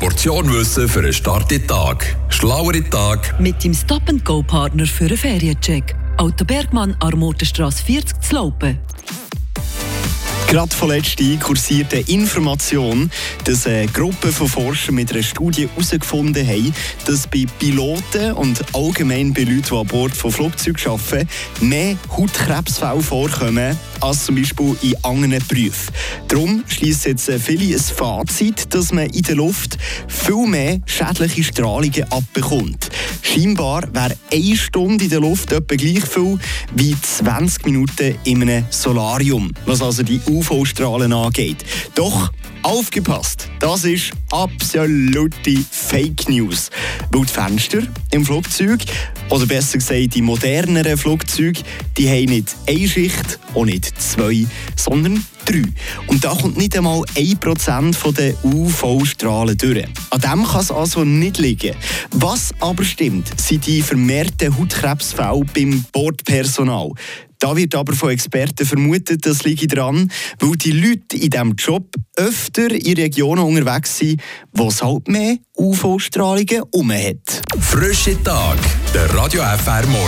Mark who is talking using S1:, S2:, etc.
S1: Portion Wissen für einen starken Tag. Schlauere Tag.
S2: Mit dem Stop-and-Go-Partner für einen Feriencheck. Auto Bergmann, Armotenstrasse 40 zu Laupen.
S3: Gerade vorletzt kursiert eine Information, dass eine Gruppe von Forschern mit einer Studie herausgefunden haben, dass bei Piloten und allgemein bei Leuten, die an Bord von Flugzeugen arbeiten, mehr Hautkrebsfälle vorkommen als zum Beispiel in anderen Berufen. Darum schließt jetzt viele ein Fazit, dass man in der Luft viel mehr schädliche Strahlungen abbekommt. Scheinbar wäre eine Stunde in der Luft etwa gleich viel wie 20 Minuten in einem Solarium, was also die UV-Strahlen angeht. Doch aufgepasst, das ist absolute Fake News. Weil die Fenster im Flugzeug, oder besser gesagt die moderneren Flugzeuge, die haben nicht eine Schicht und nicht zwei, sondern drei. Und da kommt nicht einmal 1% der UV-Strahlen durch. An dem kann es also nicht liegen. Was aber stimmt, sind die vermehrten Hautkrebsfälle beim Bordpersonal. Da wird aber von Experten vermutet, das liege daran, weil die Leute in diesem Job öfter in Regionen unterwegs sind, wo es halt mehr UV-Strahlungen um hat.
S1: Frische Tag, der Radio FR Morgen.